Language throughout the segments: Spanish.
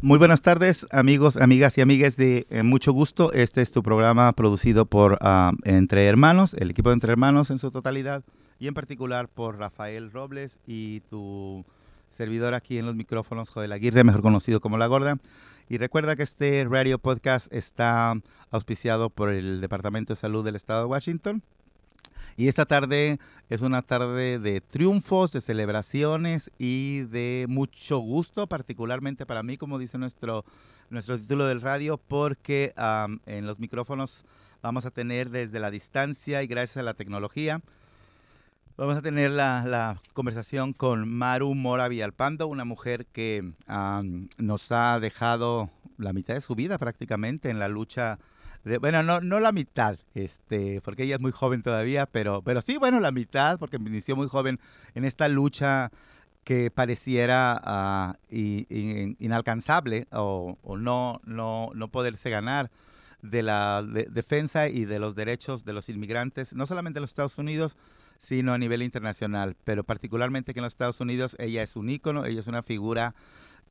Muy buenas tardes, amigos, amigas y amigas de eh, Mucho Gusto. Este es tu programa producido por ah, Entre Hermanos, el equipo de Entre Hermanos en su totalidad, y en particular por Rafael Robles y tu servidor aquí en los micrófonos, Joel Aguirre, mejor conocido como La Gorda. Y recuerda que este radio podcast está auspiciado por el Departamento de Salud del Estado de Washington. Y esta tarde es una tarde de triunfos, de celebraciones y de mucho gusto, particularmente para mí, como dice nuestro, nuestro título del radio, porque en los micrófonos vamos a tener desde la distancia y gracias a la tecnología, vamos a tener la, conversación con Maru Mora Villalpando, una mujer que nos ha dejado la mitad de su vida prácticamente en la lucha bueno, no, no la mitad, este, porque ella es muy joven todavía, pero, pero sí, bueno, la mitad, porque inició muy joven en esta lucha que pareciera ah, inalcanzable o, no, no, no poderse ganar de la defensa y de los derechos de los inmigrantes, no solamente en los Estados Unidos, sino a nivel internacional, pero particularmente que en los Estados Unidos ella es un ícono, ella es una figura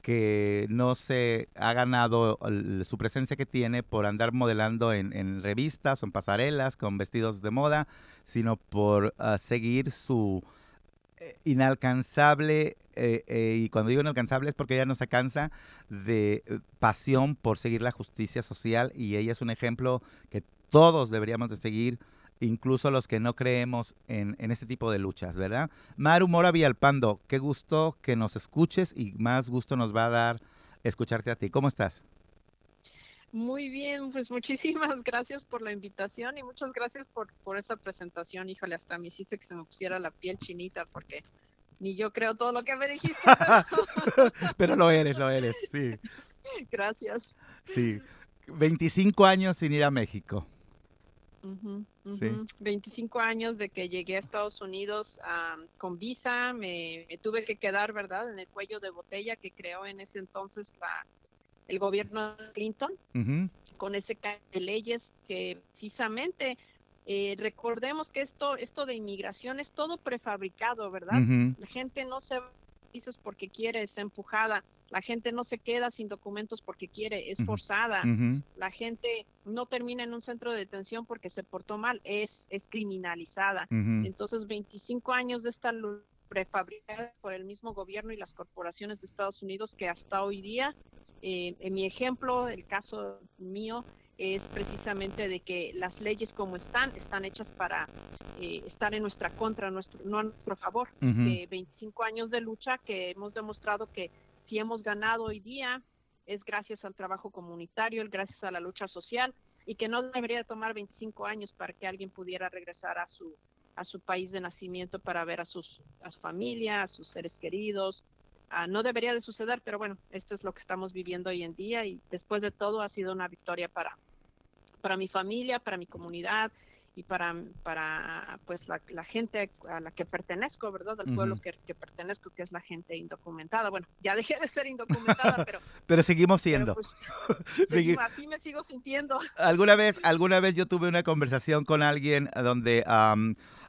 que no se ha ganado su presencia que tiene por andar modelando en, revistas o en pasarelas con vestidos de moda, sino por ah, seguir su eh, inalcanzable, eh, eh, y cuando digo inalcanzable es porque ella no se cansa de pasión por seguir la justicia social y ella es un ejemplo que todos deberíamos de seguir incluso los que no creemos en, este tipo de luchas, ¿verdad? Maru Mora Villalpando, qué gusto que nos escuches y más gusto nos va a dar escucharte a ti. ¿Cómo estás? Muy bien, pues muchísimas gracias por la invitación y muchas gracias por, por esa presentación. Híjole, hasta me hiciste que se me pusiera la piel chinita porque ni yo creo todo lo que me dijiste. pero lo eres, lo eres, sí. Gracias. Sí, 25 años sin ir a México. 25 años de que llegué a Estados Unidos con visa, me, tuve que quedar, ¿verdad?, en el cuello de botella que creó en ese entonces la, el gobierno de Clinton, con ese cambio de leyes que precisamente eh, recordemos que esto, esto de inmigración es todo prefabricado, ¿verdad? La gente no se dices porque quiere, es empujada. La gente no se queda sin documentos porque quiere, es forzada. La gente no termina en un centro de detención porque se portó mal, es, es criminalizada. Entonces, 25 años de esta lucha prefabricada por el mismo gobierno y las corporaciones de Estados Unidos que hasta hoy día, eh, en mi ejemplo, el caso mío, es precisamente de que las leyes como están, están hechas para eh, estar en nuestra contra, nuestro, no a nuestro favor. De 25 años de lucha que hemos demostrado que si hemos ganado hoy día es gracias al trabajo comunitario, gracias a la lucha social y que no debería tomar 25 años para que alguien pudiera regresar a su a su país de nacimiento para ver a sus a su familia, a sus seres queridos. Ah, no debería de suceder, pero bueno, esto es lo que estamos viviendo hoy en día y después de todo ha sido una victoria para para mi familia, para mi comunidad y para, para pues la, gente a la que pertenezco, ¿verdad? Al pueblo que, pertenezco, que es la gente indocumentada. Bueno, ya dejé de ser indocumentada, pero... pero seguimos siendo. Pues, así me sigo sintiendo. Alguna vez, alguna vez yo tuve una conversación con alguien donde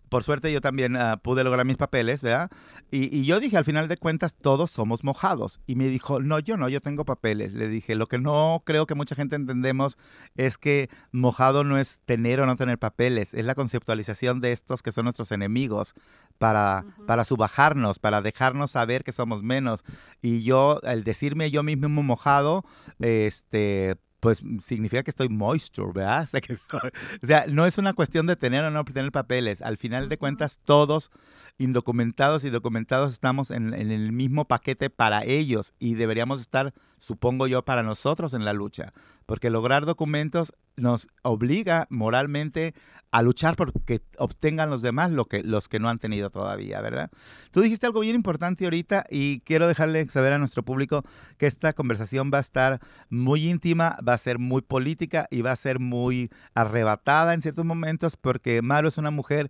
por suerte yo también ah, pude lograr mis papeles, ¿verdad? Y, yo dije, al final de cuentas, todos somos mojados. Y me dijo, no, yo no, yo tengo papeles. Le dije, lo que no creo que mucha gente entendemos es que mojado no es tener o no tener papeles, es la conceptualización de estos que son nuestros enemigos para, para subajarnos, para dejarnos saber que somos menos. Y yo, al decirme yo mismo mojado, este pues significa que estoy moisture, ¿verdad? O sea, no es una cuestión de tener o no tener papeles. Al final de cuentas, todos indocumentados y documentados estamos en, en, el mismo paquete para ellos y deberíamos estar, supongo yo, para nosotros en la lucha. Porque lograr documentos nos obliga moralmente a luchar porque obtengan los demás lo que, los que no han tenido todavía, ¿verdad? Tú dijiste algo bien importante ahorita y quiero dejarle saber a nuestro público que esta conversación va a estar muy íntima, va a ser muy política y va a ser muy arrebatada en ciertos momentos porque Maru es una mujer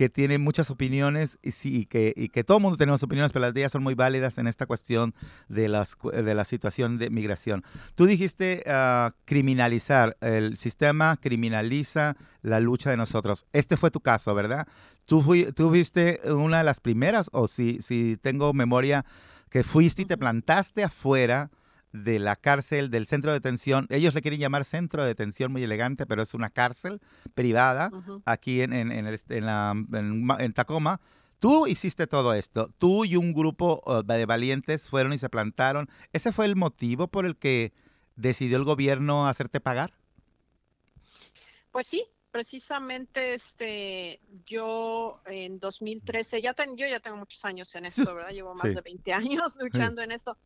que tiene muchas opiniones y, sí, que, y que todo el mundo tenemos opiniones, pero las de ellas son muy válidas en esta cuestión de, las, de la situación de migración. Tú dijiste uh, criminalizar, el sistema criminaliza la lucha de nosotros. Este fue tu caso, ¿verdad? Tú, fui, tú fuiste una de las primeras, o si, si tengo memoria, que fuiste y te plantaste afuera de la cárcel, del centro de detención. Ellos le quieren llamar centro de detención muy elegante, pero es una cárcel privada aquí en, en, en, Tacoma. Tú hiciste todo esto. Tú y un grupo de valientes fueron y se plantaron. ¿Ese fue el motivo por el que decidió el gobierno hacerte pagar? Pues sí, precisamente este yo en 2013 ya yo ya tengo muchos años en esto, ¿verdad? Llevo más de 20 años luchando en esto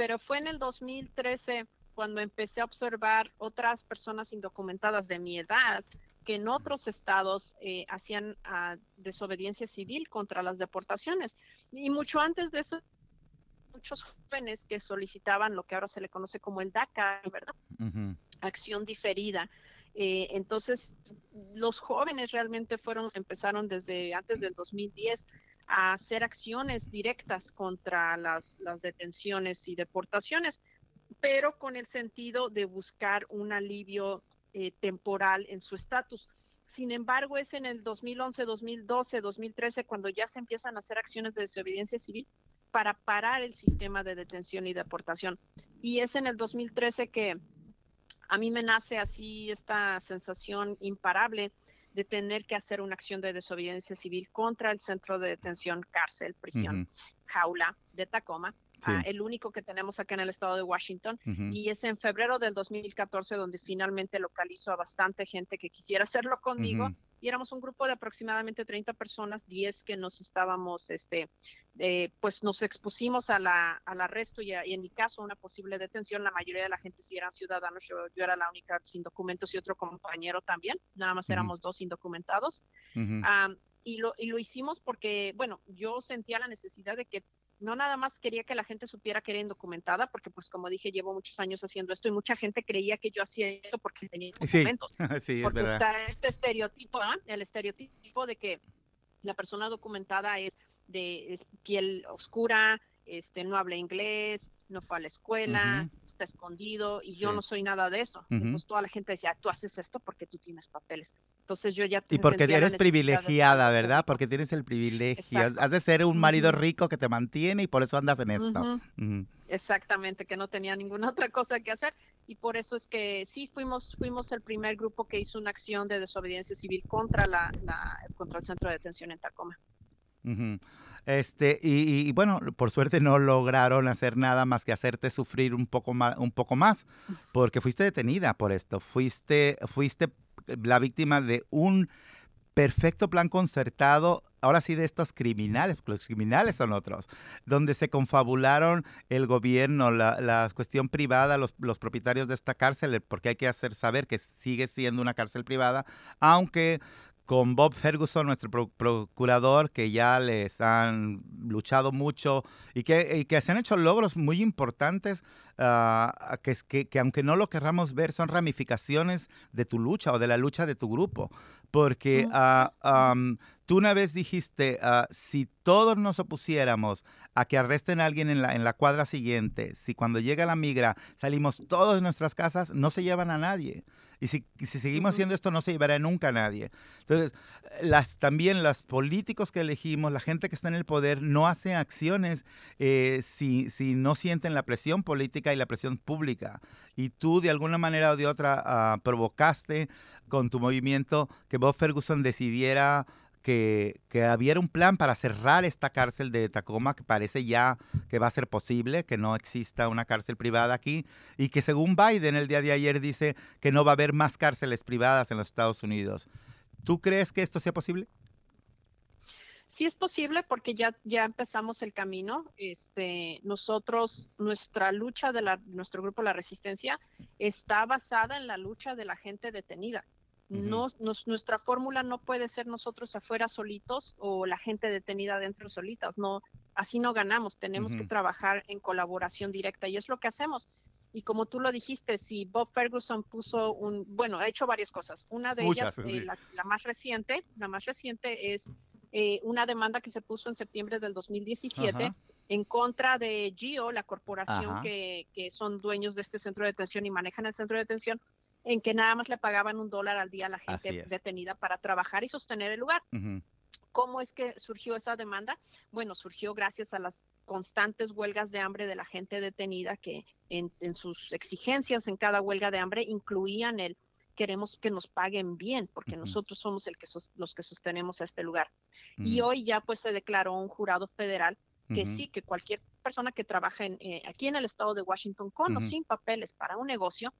pero fue en el 2013 cuando empecé a observar otras personas indocumentadas de mi edad que en otros estados eh, hacían ah, desobediencia civil contra las deportaciones. Y mucho antes de eso, muchos jóvenes que solicitaban lo que ahora se le conoce como el DACA, ¿verdad? Acción diferida. Eh, entonces, los jóvenes realmente fueron, empezaron desde antes del 2010 a hacer acciones directas contra las, detenciones y deportaciones, pero con el sentido de buscar un alivio eh, temporal en su estatus. Sin embargo, es en el 2011, 2012, 2013 cuando ya se empiezan a hacer acciones de desobediencia civil para parar el sistema de detención y deportación. Y es en el 2013 que a mí me nace así esta sensación imparable de tener que hacer una acción de desobediencia civil contra el centro de detención, cárcel, prisión, jaula de Tacoma, ah, el único que tenemos acá en el estado de Washington. Y es en febrero del 2014 donde finalmente localizo a bastante gente que quisiera hacerlo conmigo y éramos un grupo de aproximadamente 30 personas, 10 que nos estábamos, este, eh, pues nos expusimos a la, al arresto y, en mi caso una posible detención. La mayoría de la gente sí eran ciudadanos, yo, era la única sin documentos y otro compañero también, nada más éramos dos indocumentados. y, lo, y lo hicimos porque, bueno, yo sentía la necesidad de que no nada más quería que la gente supiera que era indocumentada, porque pues como dije, llevo muchos años haciendo esto y mucha gente creía que yo hacía esto porque tenía documentos. Sí, porque está este estereotipo, ¿ah? el estereotipo de que la persona documentada es de piel oscura, este, no habla inglés, no fue a la escuela, está escondido y yo no soy nada de eso. Entonces toda la gente decía, tú haces esto porque tú tienes papeles. Entonces yo ya... Y porque eres privilegiada, ¿verdad? Porque tienes el privilegio. Has de ser un marido rico que te mantiene y por eso andas en esto. Exactamente, que no tenía ninguna otra cosa que hacer. Y por eso es que sí, fuimos, fuimos el primer grupo que hizo una acción de desobediencia civil contra, la, contra el centro de detención en Tacoma. Este, y, bueno, por suerte no lograron hacer nada más que hacerte sufrir un poco más, un poco más porque fuiste detenida por esto. Fuiste, fuiste la víctima de un perfecto plan concertado, ahora sí de estos criminales, los criminales son otros, donde se confabularon el gobierno, la, la cuestión privada, los, los, propietarios de esta cárcel, porque hay que hacer saber que sigue siendo una cárcel privada, aunque con Bob Ferguson, nuestro procurador, que ya les han luchado mucho y que, que se han hecho logros muy importantes, ah, que, que, aunque no lo querramos ver, son ramificaciones de tu lucha o de la lucha de tu grupo. Porque ah, tú una vez dijiste, ah, si todos nos opusiéramos a que arresten a alguien en la, en la cuadra siguiente, si cuando llega la migra salimos todos de nuestras casas, no se llevan a nadie. Y si, seguimos haciendo esto, no se llevará nunca a nadie. Entonces, las, también los políticos que elegimos, la gente que está en el poder, no hace acciones eh, si, si, no sienten la presión política y la presión pública. Y tú, de alguna manera o de otra, ah, provocaste con tu movimiento que Bob Ferguson decidiera que, que hubiera un plan para cerrar esta cárcel de Tacoma, que parece ya que va a ser posible, que no exista una cárcel privada aquí, y que según Biden el día de ayer dice que no va a haber más cárceles privadas en los Estados Unidos. ¿Tú crees que esto sea posible? Sí es posible porque ya, ya empezamos el camino. Este, nosotros, nuestra lucha de la, nuestro grupo La Resistencia está basada en la lucha de la gente detenida. No, nuestra fórmula no puede ser nosotros afuera solitos o la gente detenida dentro solitas. No, así no ganamos. Tenemos que trabajar en colaboración directa y es lo que hacemos. Y como tú lo dijiste, si Bob Ferguson puso un, bueno, ha hecho varias cosas. Una de ellas, eh, la, más reciente, la más reciente es eh, una demanda que se puso en septiembre del 2017 en contra de GIO, la corporación que, que, son dueños de este centro de detención y manejan el centro de detención, en que nada más le pagaban un dólar al día a la gente detenida para trabajar y sostener el lugar. ¿Cómo es que surgió esa demanda? Bueno, surgió gracias a las constantes huelgas de hambre de la gente detenida que en, sus exigencias en cada huelga de hambre incluían el queremos que nos paguen bien, porque nosotros somos el que los que sostenemos a este lugar. Y hoy ya pues se declaró un jurado federal que sí, que cualquier persona que trabaja en, eh, aquí en el estado de Washington con o sin papeles para un negocio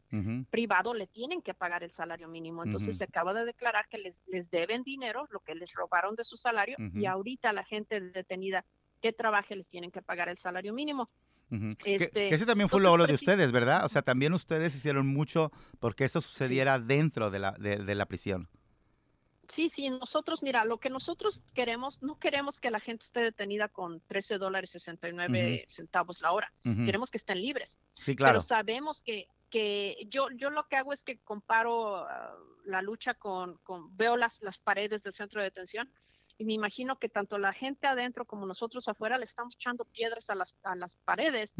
privado le tienen que pagar el salario mínimo. Entonces se acaba de declarar que les, les deben dinero, lo que les robaron de su salario, y ahorita la gente detenida que trabaje les tienen que pagar el salario mínimo. Este, que, ese también fue un logro de ustedes, ¿verdad? O sea, también ustedes hicieron mucho porque eso sucediera dentro de la, de la prisión. Sí, sí, nosotros, mira, lo que nosotros queremos, no queremos que la gente esté detenida con 13 dólares 69 centavos la hora. Queremos que estén libres. Sí, claro. Pero sabemos que, que yo, yo lo que hago es que comparo ah, la lucha con, con, veo las, las paredes del centro de detención y me imagino que tanto la gente adentro como nosotros afuera le estamos echando piedras a las, a las paredes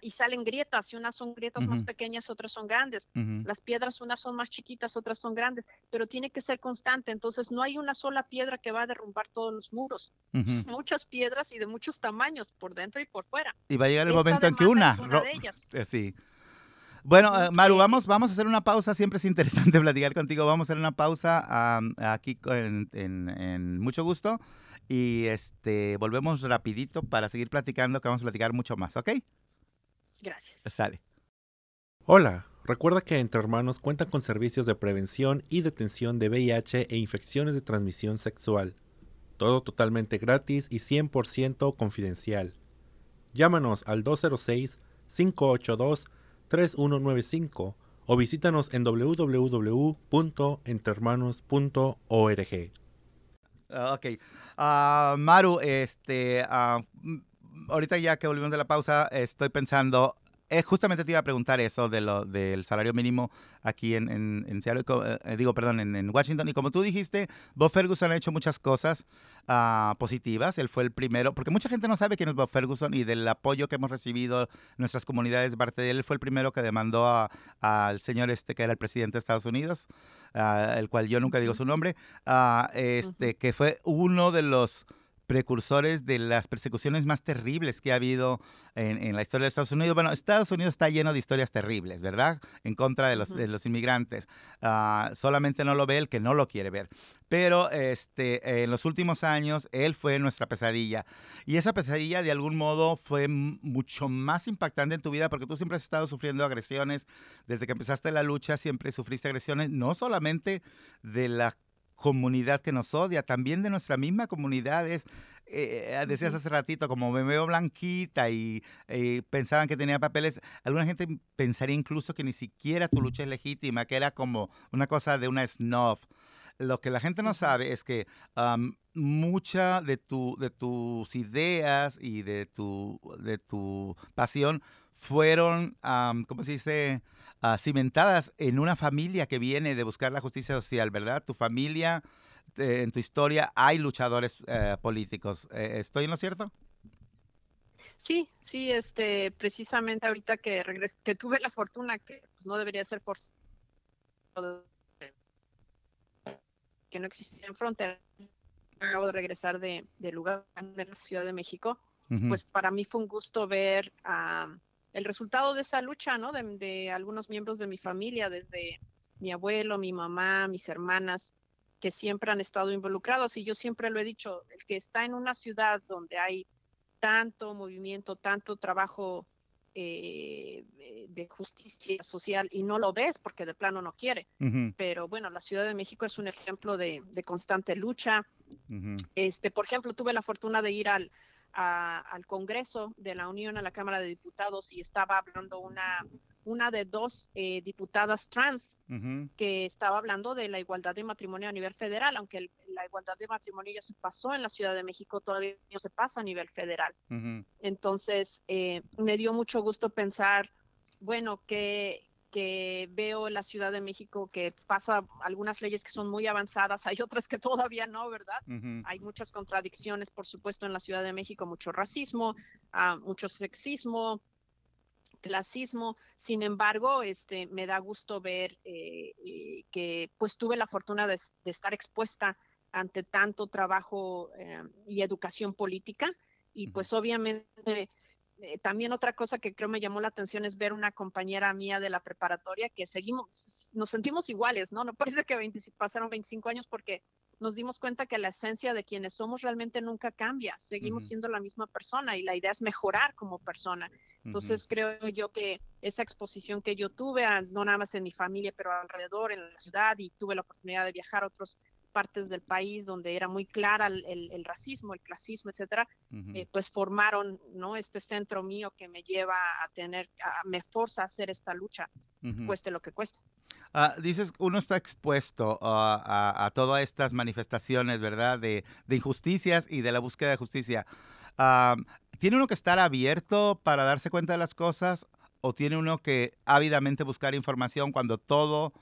y salen grietas y unas son grietas más pequeñas, otras son grandes. Las piedras unas son más chiquitas, otras son grandes, pero tiene que ser constante. Entonces no hay una sola piedra que va a derrumbar todos los muros. Muchas piedras y de muchos tamaños por dentro y por fuera. Y va a llegar el momento en que una... una de ellas. Eh, sí. Bueno, eh, Maru, vamos, vamos a hacer una pausa. Siempre es interesante platicar contigo. Vamos a hacer una pausa aquí en, mucho gusto. Y este volvemos rapidito para seguir platicando, que vamos a platicar mucho más, ¿ok? Gracias. Sale. Hola, recuerda que Entre Hermanos cuenta con servicios de prevención y detención de VIH e infecciones de transmisión sexual. Todo totalmente gratis y 100% confidencial. Llámanos al 206 582 3195 o visítanos en www.entermanos.org. Ah, ok. Ah, Maru, este, uh, ahorita ya que volvimos de la pausa, estoy pensando eh, justamente te iba a preguntar eso de lo, del salario mínimo aquí en, en, Seattle, eh, digo, perdón, en, Washington. Y como tú dijiste, Bob Ferguson ha hecho muchas cosas ah, positivas. Él fue el primero, porque mucha gente no sabe quién es Bob Ferguson y del apoyo que hemos recibido nuestras comunidades de parte de él. Él fue el primero que demandó al señor este que era el presidente de Estados Unidos, uh, el cual yo nunca digo su nombre, uh, este, que fue uno de los precursores de las persecuciones más terribles que ha habido en, la historia de Estados Unidos. Bueno, Estados Unidos está lleno de historias terribles, ¿verdad? En contra de los, de los inmigrantes. Ah, solamente no lo ve el que no lo quiere ver. Pero este, en los últimos años, él fue nuestra pesadilla. Y esa pesadilla, de algún modo, fue mucho más impactante en tu vida porque tú siempre has estado sufriendo agresiones. Desde que empezaste la lucha, siempre sufriste agresiones, no solamente de la comunidad que nos odia, también de nuestra misma comunidad. Es, eh, eh, decías hace ratito, como me veo blanquita y eh, pensaban que tenía papeles, alguna gente pensaría incluso que ni siquiera tu lucha es legítima, que era como una cosa de una snuff. Lo que la gente no sabe es que mucha de, tu, de tus ideas y de tu, de tu pasión fueron, ¿cómo se dice? Ah, cimentadas en una familia que viene de buscar la justicia social, ¿verdad? Tu familia, eh, en tu historia, hay luchadores eh, políticos. Eh, ¿Estoy en lo cierto? Sí, sí, este, precisamente ahorita que regresé, que tuve la fortuna, que pues, no debería ser por que no existía en frontera, acabo de regresar de, lugar de la Ciudad de México, pues para mí fue un gusto ver a el resultado de esa lucha, ¿no? De, algunos miembros de mi familia, desde mi abuelo, mi mamá, mis hermanas, que siempre han estado involucrados. Y yo siempre lo he dicho, el que está en una ciudad donde hay tanto movimiento, tanto trabajo eh, de justicia social y no lo ves porque de plano no quiere. Pero bueno, la Ciudad de México es un ejemplo de, constante lucha. Este, por ejemplo, tuve la fortuna de ir al, al Congreso de la Unión, a la Cámara de Diputados, y estaba hablando una, una de dos eh, diputadas trans que estaba hablando de la igualdad de matrimonio a nivel federal, aunque la igualdad de matrimonio ya se pasó en la Ciudad de México, todavía no se pasa a nivel federal. Entonces, eh, me dio mucho gusto pensar, bueno, que, que veo en la Ciudad de México que pasa algunas leyes que son muy avanzadas, hay otras que todavía no, ¿verdad? Hay muchas contradicciones, por supuesto, en la Ciudad de México, mucho racismo, uh, mucho sexismo, clasismo. Sin embargo, este, me da gusto ver eh, eh, que pues tuve la fortuna de, estar expuesta ante tanto trabajo eh, y educación política y pues obviamente eh, también otra cosa que creo me llamó la atención es ver una compañera mía de la preparatoria que seguimos, nos sentimos iguales, ¿no? No parece que pasaron 25 años porque nos dimos cuenta que la esencia de quienes somos realmente nunca cambia, seguimos siendo la misma persona y la idea es mejorar como persona. Entonces creo yo que esa exposición que yo tuve, no nada más en mi familia, pero alrededor, en la ciudad, y tuve la oportunidad de viajar a otros partes del país donde era muy clara el, racismo, el clasismo, etcétera, eh, pues formaron no este centro mío que me lleva a tener, me forza a hacer esta lucha, cueste lo que cueste. Ah, dices, uno está expuesto a, todas estas manifestaciones, ¿verdad? De, injusticias y de la búsqueda de justicia. ¿Tiene uno que estar abierto para darse cuenta de las cosas o tiene uno que ávidamente buscar información cuando todo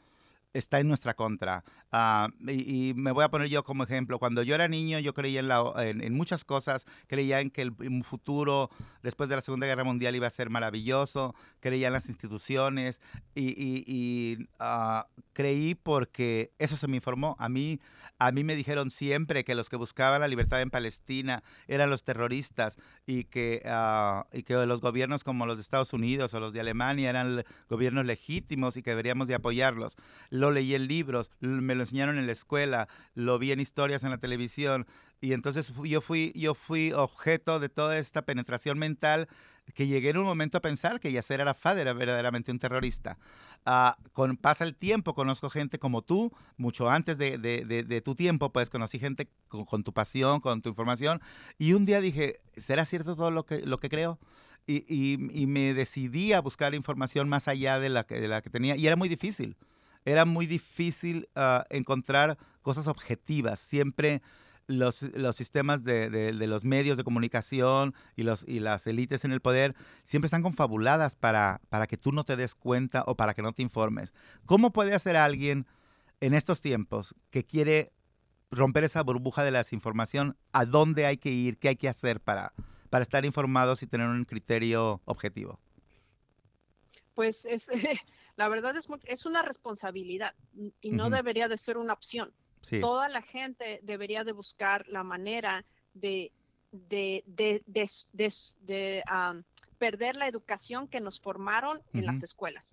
está en nuestra contra. Ah, y, me voy a poner yo como ejemplo. Cuando yo era niño, yo creía en, la, en, muchas cosas. Creía en que el futuro después de la Segunda Guerra Mundial iba a ser maravilloso. Creía en las instituciones. Y, ah, creí porque eso se me informó. A mí, a mí me dijeron siempre que los que buscaban la libertad en Palestina eran los terroristas y que, ah, y que los gobiernos como los de Estados Unidos o los de Alemania eran gobiernos legítimos y que deberíamos de apoyarlos. Lo leí en libros, me lo enseñaron en la escuela, lo vi en historias en la televisión y entonces yo fui, yo fui objeto de toda esta penetración mental que llegué en un momento a pensar que Yasser Arafat era verdaderamente un terrorista. Ah, con pasa el tiempo, conozco gente como tú, mucho antes de, tu tiempo, pues conocí gente con, tu pasión, con tu información, y un día dije, ¿será cierto todo lo que, lo que creo? Y, y, me decidí a buscar información más allá de la, de la que tenía, y era muy difícil era muy difícil ah, encontrar cosas objetivas. Siempre los, los sistemas de, de, los medios de comunicación y, los, y las élites en el poder siempre están confabuladas para, para que tú no te des cuenta o para que no te informes. ¿Cómo puede hacer alguien en estos tiempos que quiere romper esa burbuja de la desinformación? ¿A dónde hay que ir? ¿Qué hay que hacer para, para estar informados y tener un criterio objetivo? Pues es, la verdad es, es una responsabilidad y no debería de ser una opción. Toda la gente debería de buscar la manera de, de, de, de, perder la educación que nos formaron en las escuelas,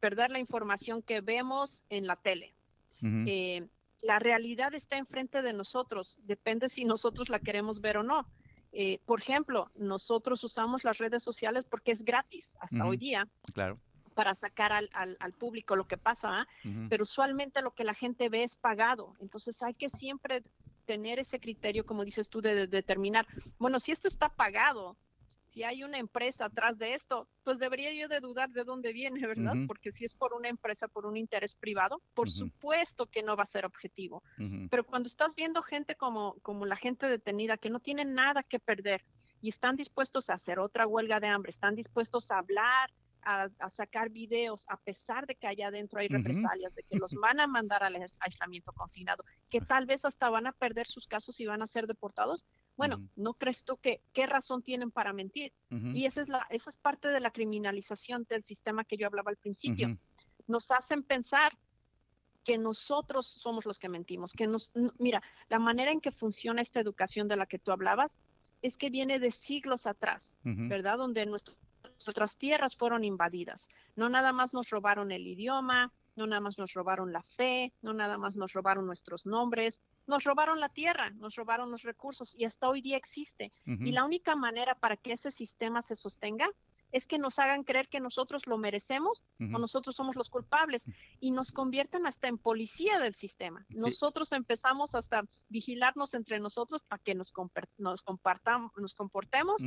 perder la información que vemos en la tele. Eh, la realidad está enfrente de nosotros, depende si nosotros la queremos ver o no. Eh, por ejemplo, nosotros usamos las redes sociales porque es gratis hasta hoy día. Claro para sacar al, al, público lo que pasa, ¿ah? pero usualmente lo que la gente ve es pagado. Entonces hay que siempre tener ese criterio, como dices tú, de, determinar, bueno, si esto está pagado, si hay una empresa atrás de esto, pues debería yo de dudar de dónde viene, ¿verdad? Porque si es por una empresa, por un interés privado, por supuesto que no va a ser objetivo. Pero cuando estás viendo gente como, como la gente detenida, que no tiene nada que perder y están dispuestos a hacer otra huelga de hambre, están dispuestos a hablar a, sacar videos, a pesar de que allá adentro hay represalias, de que los van a mandar al aislamiento confinado, que tal vez hasta van a perder sus casos y van a ser deportados. Bueno, ¿no crees tú que qué razón tienen para mentir? Y esa es, la, esa es parte de la criminalización del sistema que yo hablaba al principio. Nos hacen pensar que nosotros somos los que mentimos, que nos, mira, la manera en que funciona esta educación de la que tú hablabas es que viene de siglos atrás, ¿verdad? Donde nuestro nuestras tierras fueron invadidas. No nada más nos robaron el idioma, no nada más nos robaron la fe, no nada más nos robaron nuestros nombres, nos robaron la tierra, nos robaron los recursos y hasta hoy día existe. Y la única manera para que ese sistema se sostenga es que nos hagan creer que nosotros lo merecemos o nosotros somos los culpables y nos conviertan hasta en policía del sistema. Nosotros empezamos hasta vigilarnos entre nosotros para que nos, nos, compartamos, nos comportemos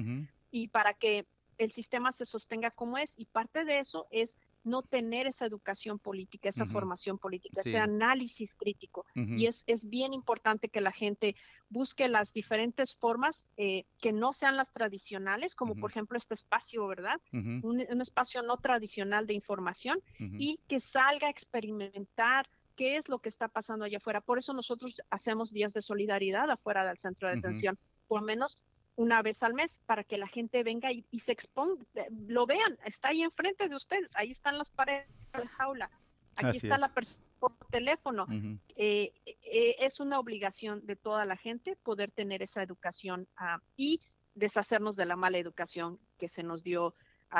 y para que el sistema se sostenga como es y parte de eso es no tener esa educación política, esa formación política, ese análisis crítico. Y es, es bien importante que la gente busque las diferentes formas eh, que no sean las tradicionales, como por ejemplo este espacio, ¿verdad? un, espacio no tradicional de información y que salga a experimentar qué es lo que está pasando allá afuera. Por eso nosotros hacemos días de solidaridad afuera del centro de detención, por lo menos una vez al mes para que la gente venga y, se exponga, eh, lo vean, está ahí enfrente de ustedes, ahí están las paredes, está la jaula, aquí está la persona por teléfono. Eh, eh, es una obligación de toda la gente poder tener esa educación ah, y deshacernos de la mala educación que se nos dio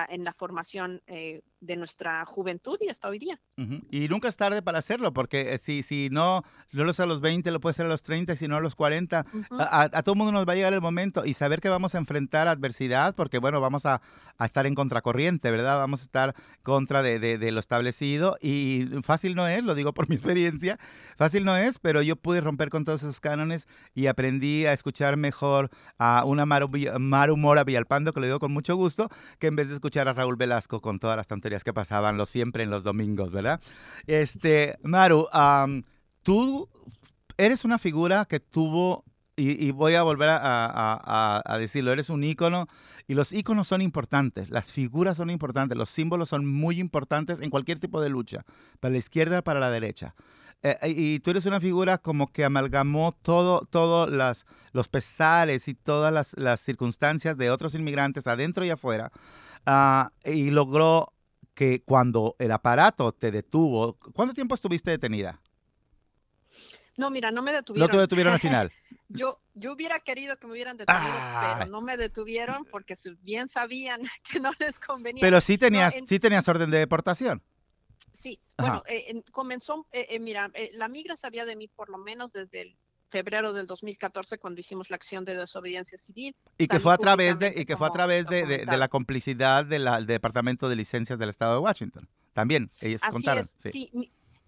en la formación eh, de nuestra juventud y hasta hoy día. Y nunca es tarde para hacerlo, porque eh, si, si no, no lo sé a los 20, lo puede ser a los 30, si no a los 40, a, todo mundo nos va a llegar el momento y saber que vamos a enfrentar adversidad, porque bueno, vamos a, a estar en contracorriente, ¿verdad? Vamos a estar contra de, de, lo establecido y fácil no es, lo digo por mi experiencia, fácil no es, pero yo pude romper con todos esos cánones y aprendí a escuchar mejor a una Maru, Maru Mora Villalpando, que lo digo con mucho gusto, que en vez de escuchar a Raúl Velasco con todas las tonterías que pasaban lo siempre en los domingos, ¿verdad? Este, Maru, tú eres una figura que tuvo, y, voy a volver a, decirlo, eres un ícono, y los íconos son importantes, las figuras son importantes, los símbolos son muy importantes en cualquier tipo de lucha, para la izquierda, para la derecha. Eh, y tú eres una figura como que amalgamó todo, todos los pesares y todas las, las circunstancias de otros inmigrantes adentro y afuera Ah, y logró que cuando el aparato te detuvo, ¿cuánto tiempo estuviste detenida? No, mira, no me detuvieron. No te detuvieron al final. yo, yo hubiera querido que me hubieran detenido, pero no me detuvieron porque bien sabían que no les convenía. Pero sí tenías, sí tenías orden de deportación. Sí, bueno, eh, comenzó, eh, eh, mira, la migra sabía de mí por lo menos desde el febrero del 2014 cuando hicimos la acción de desobediencia civil. Y que fue a través de y que fue a través de, la complicidad del Departamento de Licencias del Estado de Washington. También ellos contaron. sí.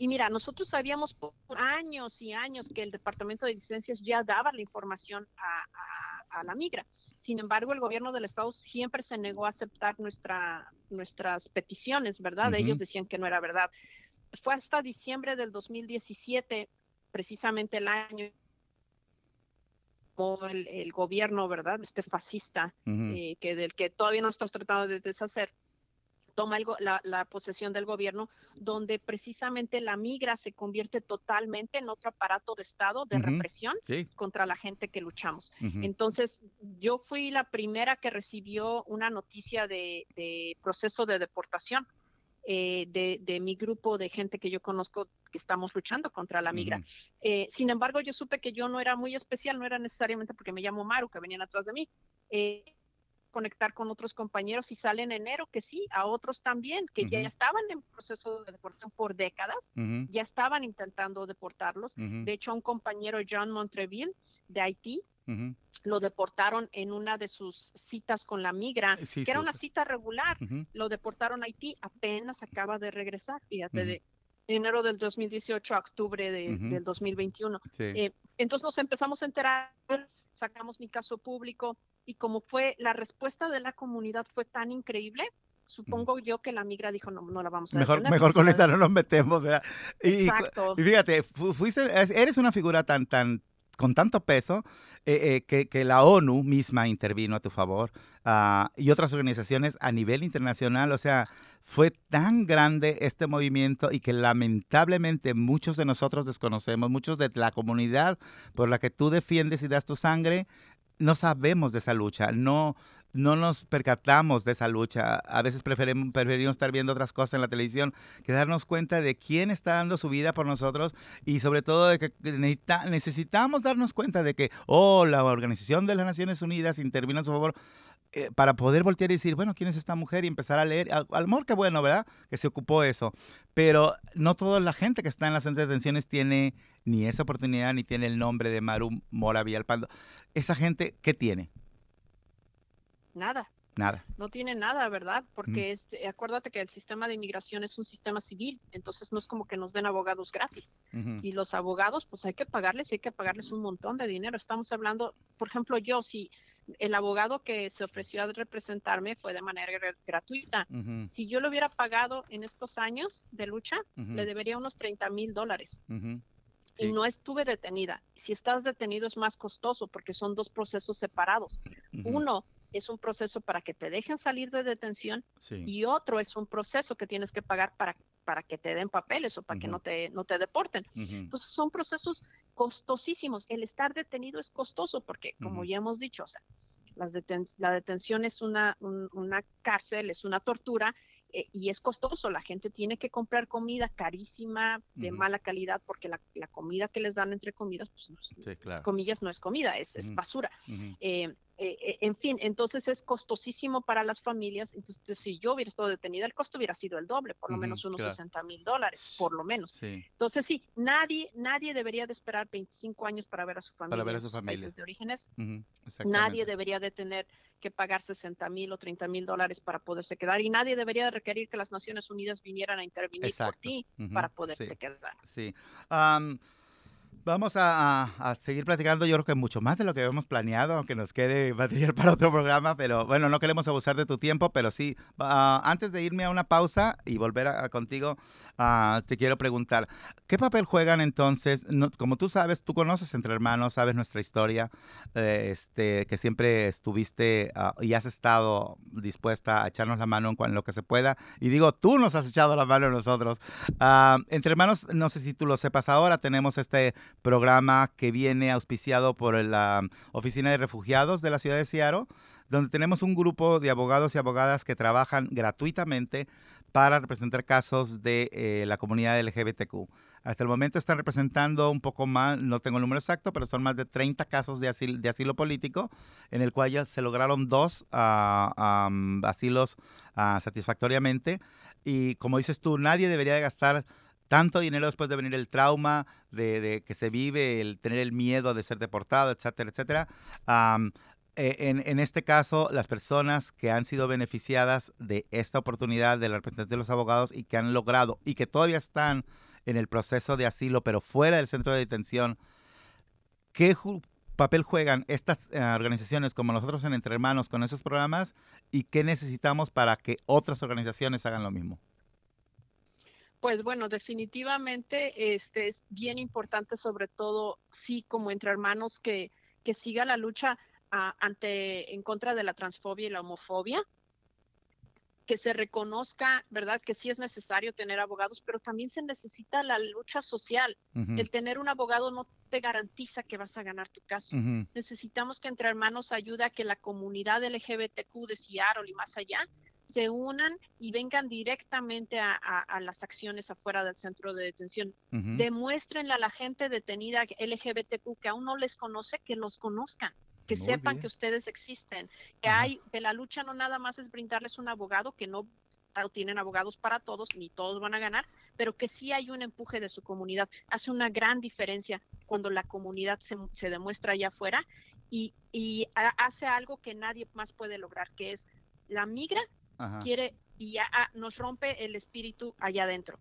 Y mira, nosotros sabíamos por años y años que el Departamento de Licencias ya daba la información a, la migra. Sin embargo, el gobierno del estado siempre se negó a aceptar nuestra, nuestras peticiones, ¿verdad? Ellos decían que no era verdad. Fue hasta diciembre del 2017, precisamente el año el, el, gobierno, ¿verdad? Este fascista, eh, que del que todavía no estamos tratando de deshacer, toma la, posesión del gobierno, donde precisamente la migra se convierte totalmente en otro aparato de Estado de represión contra la gente que luchamos. Entonces, yo fui la primera que recibió una noticia de proceso de deportación eh, de, mi grupo de gente que yo conozco que estamos luchando contra la migra. Eh, sin embargo, yo supe que yo no era muy especial, no era necesariamente porque me llamo Maru, que venían atrás de mí. Eh, conectar con otros compañeros y sale en enero que sí, a otros también, que ya estaban en proceso de deportación por décadas, ya estaban intentando deportarlos. De hecho, a un compañero John Montreville de Haití, lo deportaron en una de sus citas con la migra, que era una cita regular. Lo deportaron a Haití, apenas acaba de regresar, fíjate, de enero del 2018 a octubre del 2021. Eh, entonces nos empezamos a enterar, sacamos mi caso público y como fue la respuesta de la comunidad fue tan increíble, supongo yo que la migra dijo no, no la vamos a mejor mejor con esta no nos metemos y, Exacto. y, fíjate fuiste eres una figura tan tan con tanto peso eh, eh, que, la ONU misma intervino a tu favor ah, y otras organizaciones a nivel internacional. O sea, fue tan grande este movimiento y que lamentablemente muchos de nosotros desconocemos, muchos de la comunidad por la que tú defiendes y das tu sangre, no sabemos de esa lucha, no, no nos percatamos de esa lucha. A veces preferimos, preferimos estar viendo otras cosas en la televisión que darnos cuenta de quién está dando su vida por nosotros y sobre todo de que necesitamos darnos cuenta de que, oh, la Organización de las Naciones Unidas intervino a su favor eh, para poder voltear y decir, bueno, ¿quién es esta mujer? Y empezar a leer. Al, amor, qué bueno, ¿verdad? Que se ocupó eso. Pero no toda la gente que está en las entretenciones tiene ni esa oportunidad, ni tiene el nombre de Maru Mora Villalpando. Esa gente, ¿qué tiene? Nada. Nada. No tiene nada, ¿verdad? Porque acuérdate que el sistema de inmigración es un sistema civil, entonces no es como que nos den abogados gratis. Y los abogados, pues hay que pagarles y hay que pagarles un montón de dinero. Estamos hablando, por ejemplo, yo, si el abogado que se ofreció a representarme fue de manera gratuita, si yo lo hubiera pagado en estos años de lucha, le debería unos 30 mil dólares. Y no estuve detenida. Si estás detenido es más costoso porque son dos procesos separados. Uno es un proceso para que te dejen salir de detención y otro es un proceso que tienes que pagar para, para que te den papeles o para que no te, no te deporten. Entonces son procesos costosísimos. El estar detenido es costoso porque, como ya hemos dicho, o sea, las la detención es una, una cárcel, es una tortura eh, y es costoso. La gente tiene que comprar comida carísima, de mala calidad, porque la, la, comida que les dan entre comidas, pues, comillas, no es comida, es, es basura. eh, eh, en fin, entonces es costosísimo para las familias. Entonces, si yo hubiera estado detenida, el costo hubiera sido el doble, por lo menos unos 60 mil dólares, por lo menos. Entonces, sí, nadie, nadie debería de esperar 25 años para ver a su familia. Para ver a países de orígenes. nadie debería de tener que pagar 60 mil o 30 mil dólares para poderse quedar y nadie debería de requerir que las Naciones Unidas vinieran a intervenir por ti para poderse quedar. Sí. Vamos a, seguir platicando, yo creo que mucho más de lo que habíamos planeado, aunque nos quede material para otro programa, pero bueno, no queremos abusar de tu tiempo, pero sí, ah, antes de irme a una pausa y volver a, contigo, ah, te quiero preguntar, ¿qué papel juegan entonces? como tú sabes, tú conoces entre hermanos, sabes nuestra historia, eh, este, que siempre estuviste ah, y has estado dispuesta a echarnos la mano en, lo que se pueda, y digo, tú nos has echado la mano a nosotros. entre hermanos, no sé si tú lo sepas ahora, tenemos este programa que viene auspiciado por la Oficina de Refugiados de la ciudad de Seattle, donde tenemos un grupo de abogados y abogadas que trabajan gratuitamente para representar casos de eh, la comunidad LGBTQ. Hasta el momento están representando un poco más, no tengo el número exacto, pero son más de 30 casos de asilo, de asilo político, en el cual ya se lograron dos ah, asilos ah, satisfactoriamente. Y como dices tú, nadie debería de gastar tanto dinero después de venir el trauma de, que se vive, el tener el miedo de ser deportado, etcétera, etcétera. E, en, este caso, las personas que han sido beneficiadas de esta oportunidad de la representación de los abogados y que han logrado y que todavía están en el proceso de asilo, pero fuera del centro de detención, ¿qué papel juegan estas eh, organizaciones como nosotros en Entre Hermanos con esos programas y qué necesitamos para que otras organizaciones hagan lo mismo? Pues bueno, definitivamente este es bien importante, sobre todo sí como entre hermanos que, que siga la lucha ah, ante en contra de la transfobia y la homofobia, que se reconozca, ¿verdad? Que sí es necesario tener abogados, pero también se necesita la lucha social. El tener un abogado no te garantiza que vas a ganar tu caso. Necesitamos que entre hermanos ayude a que la comunidad LGBTQ de Seattle y más allá se unan y vengan directamente a, las acciones afuera del centro de detención. Demuéstrenle a la gente detenida LGBTQ que aún no les conoce, que los conozcan, que sepan que ustedes existen, que hay, que la lucha no nada más es brindarles un abogado, que no tienen abogados para todos, ni todos van a ganar, pero que sí hay un empuje de su comunidad. Hace una gran diferencia cuando la comunidad se, demuestra allá afuera y, y hace algo que nadie más puede lograr, que es la migra quiere y ya ah, nos rompe el espíritu allá adentro.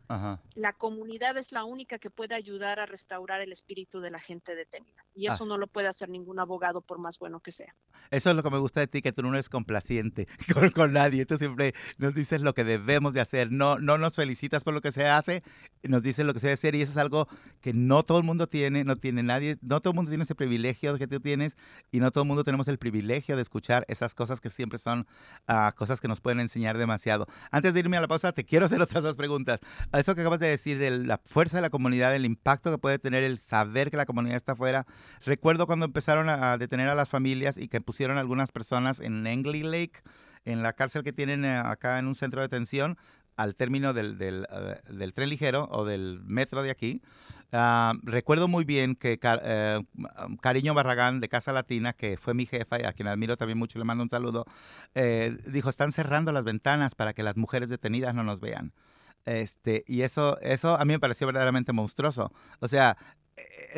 La comunidad es la única que puede ayudar a restaurar el espíritu de la gente detenida. Y eso no lo puede hacer ningún abogado por más bueno que sea. Eso es lo que me gusta de ti, que tú no eres complaciente con, nadie. Tú siempre nos dices lo que debemos de hacer. No, no nos felicitas por lo que se hace, nos dices lo que se debe hacer. Y eso es algo que no todo el mundo tiene, no tiene nadie, no todo el mundo tiene ese privilegio que tú tienes y no todo el mundo tenemos el privilegio de escuchar esas cosas que siempre son ah, cosas que nos pueden enseñar demasiado. Antes de irme a la pausa, te quiero hacer otras dos preguntas. A eso que acabas de decir de la fuerza de la comunidad, el impacto que puede tener el saber que la comunidad está afuera. Recuerdo cuando empezaron a detener a las familias y que pusieron algunas personas en Engley Lake, en la cárcel que tienen eh, acá en un centro de detención, al término del, del, eh, tren ligero o del metro de aquí. Ah, recuerdo muy bien que eh, Cariño Barragán de Casa Latina, que fue mi jefa y a quien admiro también mucho, le mando un saludo, eh, dijo, están cerrando las ventanas para que las mujeres detenidas no nos vean. Este, y eso, eso a mí me pareció verdaderamente monstruoso. O sea,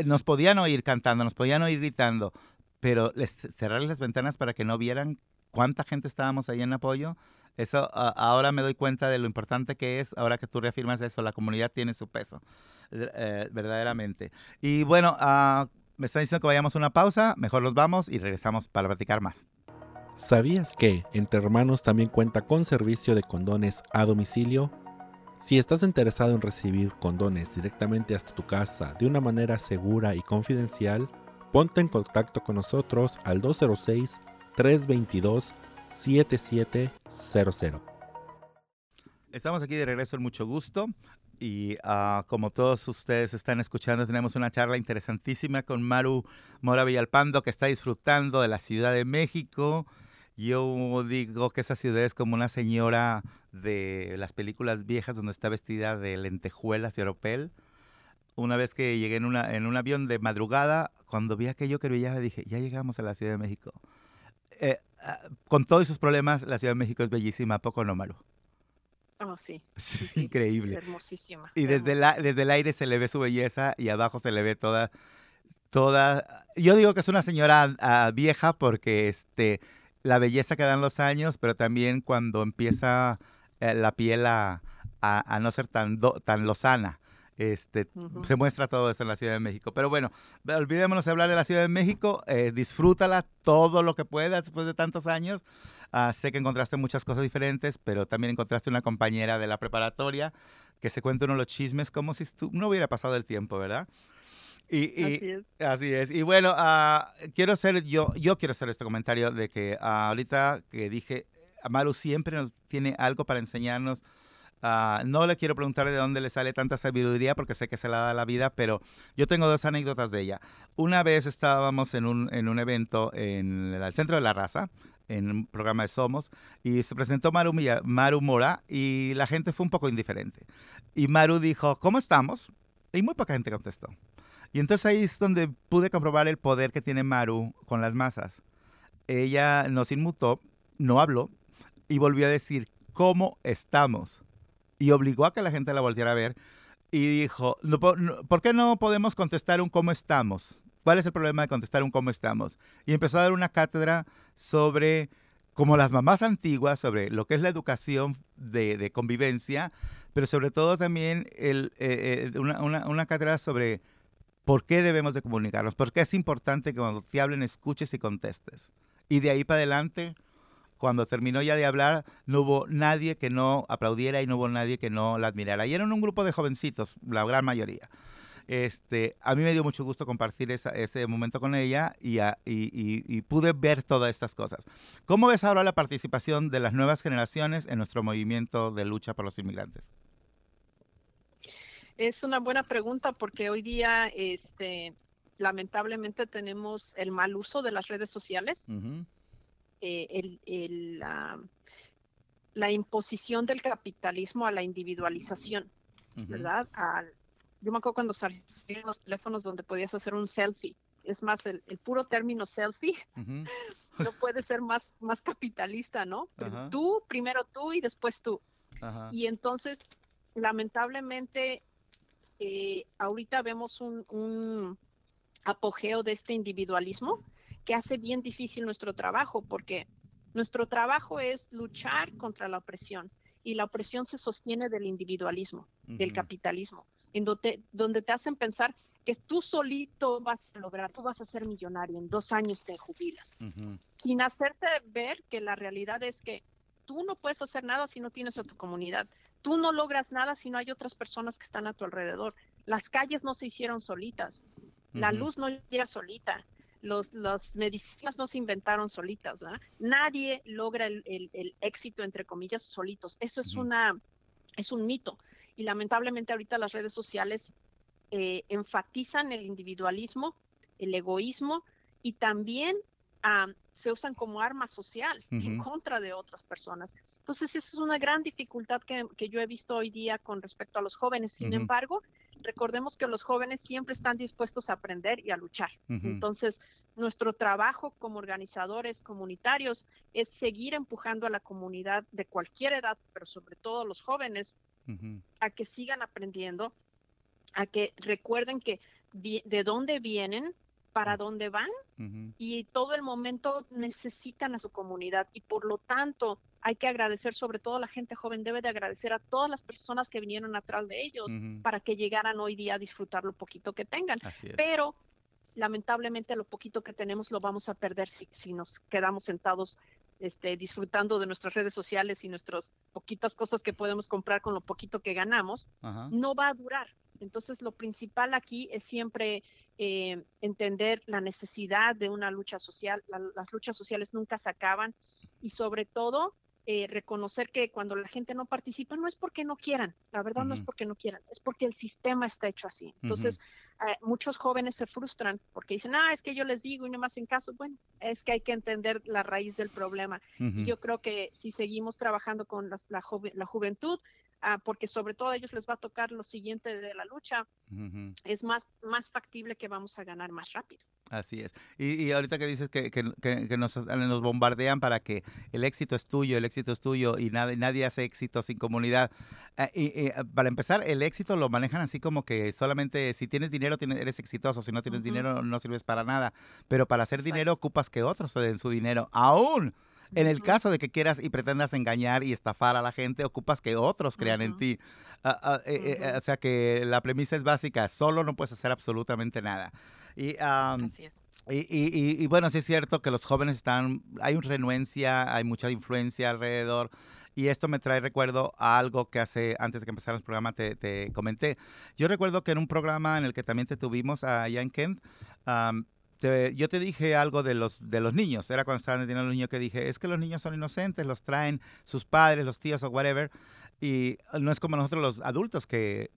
nos podían oír cantando, nos podían oír gritando, pero les, cerrarles las ventanas para que no vieran cuánta gente estábamos ahí en apoyo, eso ahora me doy cuenta de lo importante que es, ahora que tú reafirmas eso, la comunidad tiene su peso, eh, verdaderamente. Y bueno, ah, me están diciendo que vayamos a una pausa, mejor los vamos y regresamos para platicar más. ¿Sabías que Entre Hermanos también cuenta con servicio de condones a domicilio? Si estás interesado en recibir condones directamente hasta tu casa de una manera segura y confidencial, ponte en contacto con nosotros al 206 322 7700. Estamos aquí de regreso en mucho gusto y ah, como todos ustedes están escuchando, tenemos una charla interesantísima con Maru Mora Villalpando que está disfrutando de la Ciudad de México. Yo digo que esa ciudad es como una señora de las películas viejas donde está vestida de lentejuelas y oropel. Una vez que llegué en, una, en un avión de madrugada, cuando vi aquello que brillaba, dije, ya llegamos a la Ciudad de México eh, con todos sus problemas, la Ciudad de México es bellísima, poco no malo. Oh, sí. Es increíble. Hermosísima. Y desde, la, desde el aire se le ve su belleza y abajo se le ve toda, toda. Yo digo que es una señora ah, vieja porque este, la belleza que dan los años, pero también cuando empieza eh, la piel a, a, no ser tan, tan lozana. Este, Se muestra todo eso en la Ciudad de México. Pero bueno, olvidémonos de hablar de la Ciudad de México. Eh, disfrútala todo lo que puedas después de tantos años. Ah, sé que encontraste muchas cosas diferentes, pero también encontraste una compañera de la preparatoria que se cuenta uno los chismes como si no hubiera pasado el tiempo, ¿verdad? Y, así, es. así es. Y bueno, uh, quiero hacer, yo, yo quiero hacer este comentario de que uh, ahorita que dije, Amaru siempre nos tiene algo para enseñarnos Ah, no le quiero preguntar de dónde le sale tanta sabiduría porque sé que se la da la vida, pero yo tengo dos anécdotas de ella. Una vez estábamos en un, en un evento en el Centro de la Raza, en un programa de Somos, y se presentó Maru, Maru Mora y la gente fue un poco indiferente. Y Maru dijo, ¿cómo estamos? Y muy poca gente contestó. Y entonces ahí es donde pude comprobar el poder que tiene Maru con las masas. Ella nos inmutó, no habló y volvió a decir, ¿cómo estamos? Y obligó a que la gente la volviera a ver y dijo, ¿por qué no podemos contestar un cómo estamos? ¿Cuál es el problema de contestar un cómo estamos? Y empezó a dar una cátedra sobre, como las mamás antiguas, sobre lo que es la educación de, convivencia, pero sobre todo también el, eh, eh, una, una, cátedra sobre por qué debemos de comunicarnos, por qué es importante que cuando te hablen escuches y contestes. Y de ahí para adelante cuando terminó ya de hablar, no hubo nadie que no aplaudiera y no hubo nadie que no la admirara. Y eran un grupo de jovencitos, la gran mayoría. Este, a mí me dio mucho gusto compartir ese momento con ella y, y, pude ver todas estas cosas. ¿Cómo ves ahora la participación de las nuevas generaciones en nuestro movimiento de lucha por los inmigrantes? Es una buena pregunta porque hoy día, este, lamentablemente, tenemos el mal uso de las redes sociales. Eh, el, la, imposición del capitalismo a la individualización, ¿verdad? yo me acuerdo cuando salían los teléfonos donde podías hacer un selfie. Es más, el, puro término selfie no puede ser más, más capitalista, ¿no? Tú, primero tú y después tú. Y entonces, lamentablemente, eh, ahorita vemos un, un apogeo de este individualismo que hace bien difícil nuestro trabajo, porque nuestro trabajo es luchar contra la opresión y la opresión se sostiene del individualismo, del capitalismo, en donde, donde te hacen pensar que tú solito vas a lograr, tú vas a ser millonario, en dos años te jubilas, sin hacerte ver que la realidad es que tú no puedes hacer nada si no tienes a tu comunidad, tú no logras nada si no hay otras personas que están a tu alrededor, las calles no se hicieron solitas, la luz no llega solita, los, las medicinas no se inventaron solitas, ¿verdad? Nadie logra el, éxito, entre comillas, solitos. Eso es, una, es un mito. Y lamentablemente ahorita las redes sociales eh, enfatizan el individualismo, el egoísmo y también se usan como arma social en contra de otras personas. Entonces, esa es una gran dificultad que, yo he visto hoy día con respecto a los jóvenes. Sin embargo, recordemos que los jóvenes siempre están dispuestos a aprender y a luchar. Entonces, nuestro trabajo como organizadores comunitarios es seguir empujando a la comunidad de cualquier edad, pero sobre todo los jóvenes, a que sigan aprendiendo, a que recuerden que de dónde vienen, para dónde van y todo el momento necesitan a su comunidad y por lo tanto hay que agradecer, sobre todo la gente joven debe de agradecer a todas las personas que vinieron atrás de ellos para que llegaran hoy día a disfrutar lo poquito que tengan. Pero lamentablemente lo poquito que tenemos lo vamos a perder si, si nos quedamos sentados este, disfrutando de nuestras redes sociales y nuestras poquitas cosas que podemos comprar con lo poquito que ganamos, no va a durar. Entonces, lo principal aquí es siempre eh, entender la necesidad de una lucha social. las luchas sociales nunca se acaban y sobre todo eh, reconocer que cuando la gente no participa no es porque no quieran, la verdad no es porque no quieran, es porque el sistema está hecho así. Entonces, eh, muchos jóvenes se frustran porque dicen, ah, es que yo les digo y no me hacen caso. Bueno, es que hay que entender la raíz del problema. Yo creo que si seguimos trabajando con la, la, juventud, ah, porque sobre todo a ellos les va a tocar lo siguiente de la lucha, es más, más factible que vamos a ganar más rápido. Así es. Y, ahorita que dices que, nos, bombardean para que el éxito es tuyo, el éxito es tuyo y nadie, nadie hace éxito sin comunidad. Eh, y, para empezar, el éxito lo manejan así como que solamente si tienes dinero eres exitoso, si no tienes dinero no sirves para nada. Pero para hacer dinero ocupas que otros te den su dinero. Aún en el caso de que quieras y pretendas engañar y estafar a la gente, ocupas que otros crean en ti. Eh, eh, o sea que la premisa es básica, solo no puedes hacer absolutamente nada. Y, Y, bueno, sí es cierto que los jóvenes están, hay una renuencia, hay mucha influencia alrededor. Y esto me trae recuerdo a algo que hace, antes de que empezara el programa, te, te comenté. Yo recuerdo que en un programa en el que también te tuvimos allá en Kent, yo te dije algo de los, de los niños, era cuando estaban deteniendo los niños que dije, es que los niños son inocentes, los traen sus padres, los tíos o whatever, y no es como nosotros los adultos que,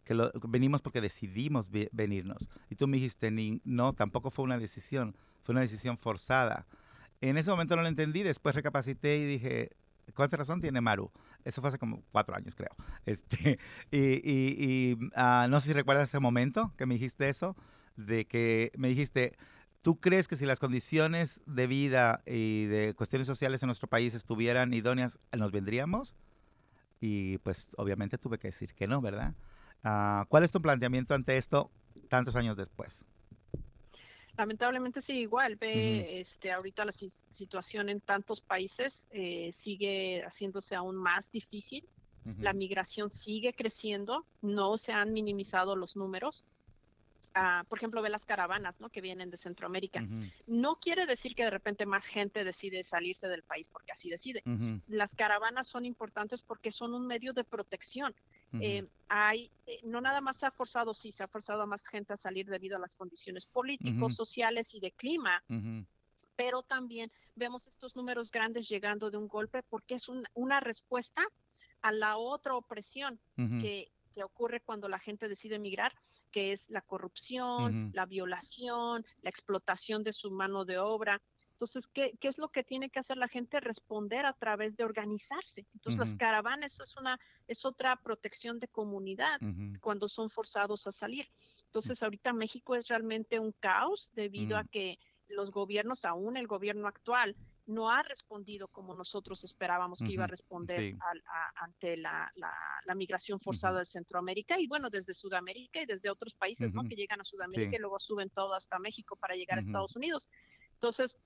venimos porque decidimos venirnos. Y tú me dijiste, no, tampoco fue una decisión, fue una decisión forzada. En ese momento no lo entendí, después recapacité y dije, ¿cuánta razón tiene Maru? Eso fue hace como cuatro años, creo. Este, y, ah, no sé si recuerdas ese momento que me dijiste eso, de que me dijiste, ¿Tú crees que si las condiciones de vida y de cuestiones sociales en nuestro país estuvieran idóneas, nos vendríamos? Y pues obviamente tuve que decir que no, ¿verdad? Ah, ¿Cuál es tu planteamiento ante esto tantos años después? Lamentablemente sí, igual. Ve, este, ahorita la situación en tantos países eh, sigue haciéndose aún más difícil. La migración sigue creciendo, no se han minimizado los números por ejemplo, ve las caravanas, ¿no? Que vienen de Centroamérica. No quiere decir que de repente más gente decide salirse del país porque así decide. Las caravanas son importantes porque son un medio de protección. Eh, hay, eh, no nada más se ha forzado, sí, se ha forzado a más gente a salir debido a las condiciones políticos, sociales y de clima, pero también vemos estos números grandes llegando de un golpe porque es una respuesta a la otra opresión que, que ocurre cuando la gente decide emigrar que es la corrupción, la violación, la explotación de su mano de obra. Entonces, ¿qué, ¿qué, es lo que tiene que hacer la gente? Responder a través de organizarse. Entonces, las caravanas eso es, una, es otra protección de comunidad cuando son forzados a salir. Entonces, ahorita México es realmente un caos debido a que los gobiernos, aún el gobierno actual, no ha respondido como nosotros esperábamos que iba a responder ante la, migración forzada de Centroamérica y bueno, desde Sudamérica y desde otros países, ¿no? Que llegan a Sudamérica y luego suben todo hasta México para llegar a Estados Unidos. Entonces,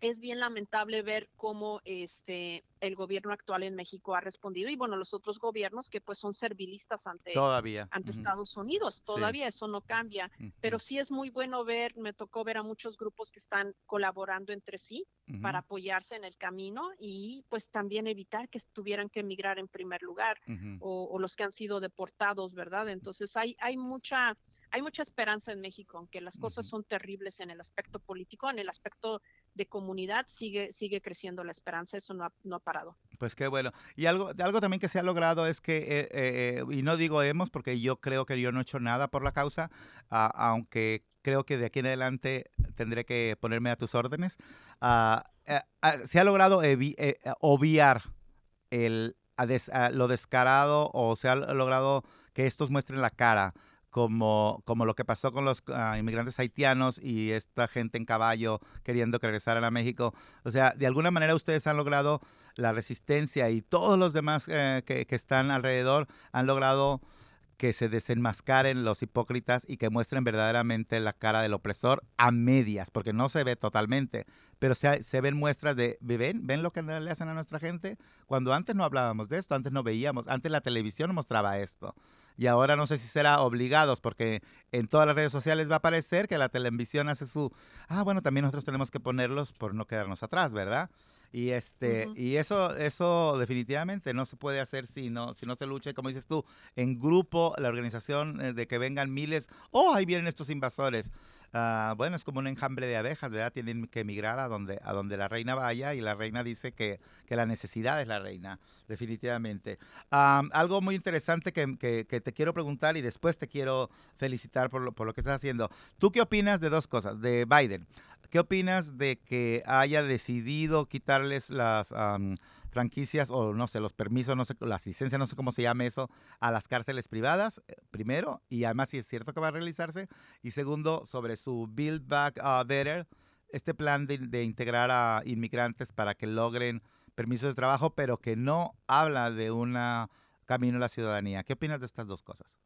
es bien lamentable ver cómo este el gobierno actual en México ha respondido y bueno los otros gobiernos que pues son servilistas ante todavía ante Estados Unidos. Todavía eso no cambia pero sí es muy bueno ver me tocó ver a muchos grupos que están colaborando entre sí para apoyarse en el camino y pues también evitar que tuvieran que emigrar en primer lugar o, o, los que han sido deportados verdad entonces hay hay mucha hay mucha esperanza en México, aunque las cosas son terribles en el aspecto político, en el aspecto de comunidad sigue, sigue creciendo la esperanza, eso no ha, no ha parado. Pues qué bueno. Y algo, algo también que se ha logrado es que, eh, eh, y no digo hemos, porque yo creo que yo no he hecho nada por la causa, aunque creo que de aquí en adelante tendré que ponerme a tus órdenes, eh, ah, se ha logrado obviar el, lo descarado o se ha logrado que estos muestren la cara como, como lo que pasó con los ah, inmigrantes haitianos y esta gente en caballo queriendo que regresaran a México. O sea, de alguna manera ustedes han logrado la resistencia y todos los demás eh, que, que, están alrededor han logrado que se desenmascaren los hipócritas y que muestren verdaderamente la cara del opresor a medias, porque no se ve totalmente, pero se, se ven muestras de, ¿ven? ¿Ven lo que le hacen a nuestra gente? Cuando antes no hablábamos de esto, antes no veíamos, antes la televisión mostraba esto. Y ahora no sé si será obligados, porque en todas las redes sociales va a aparecer que la televisión hace su, ah, bueno, también nosotros tenemos que ponerlos por no quedarnos atrás, ¿verdad? Y este, y eso, eso definitivamente no se puede hacer si no, si no se lucha, como dices tú, en grupo, la organización eh, de que vengan miles, oh, ahí vienen estos invasores. Ah, bueno, es como un enjambre de abejas, ¿verdad? Tienen que emigrar a donde, a donde la reina vaya y la reina dice que, que la necesidad es la reina, definitivamente. algo muy interesante que, que, que, te quiero preguntar y después te quiero felicitar por lo, por lo que estás haciendo. ¿Tú qué opinas de dos cosas? De Biden. ¿Qué opinas de que haya decidido quitarles las franquicias o no sé, los permisos, no sé, las licencias, no sé cómo se llama eso, a las cárceles privadas, eh, primero, y además si es cierto que va a realizarse, y segundo, sobre su Build Back uh, Better, este plan de, integrar a inmigrantes para que logren permisos de trabajo, pero que no habla de un camino a la ciudadanía. ¿Qué opinas de estas dos cosas?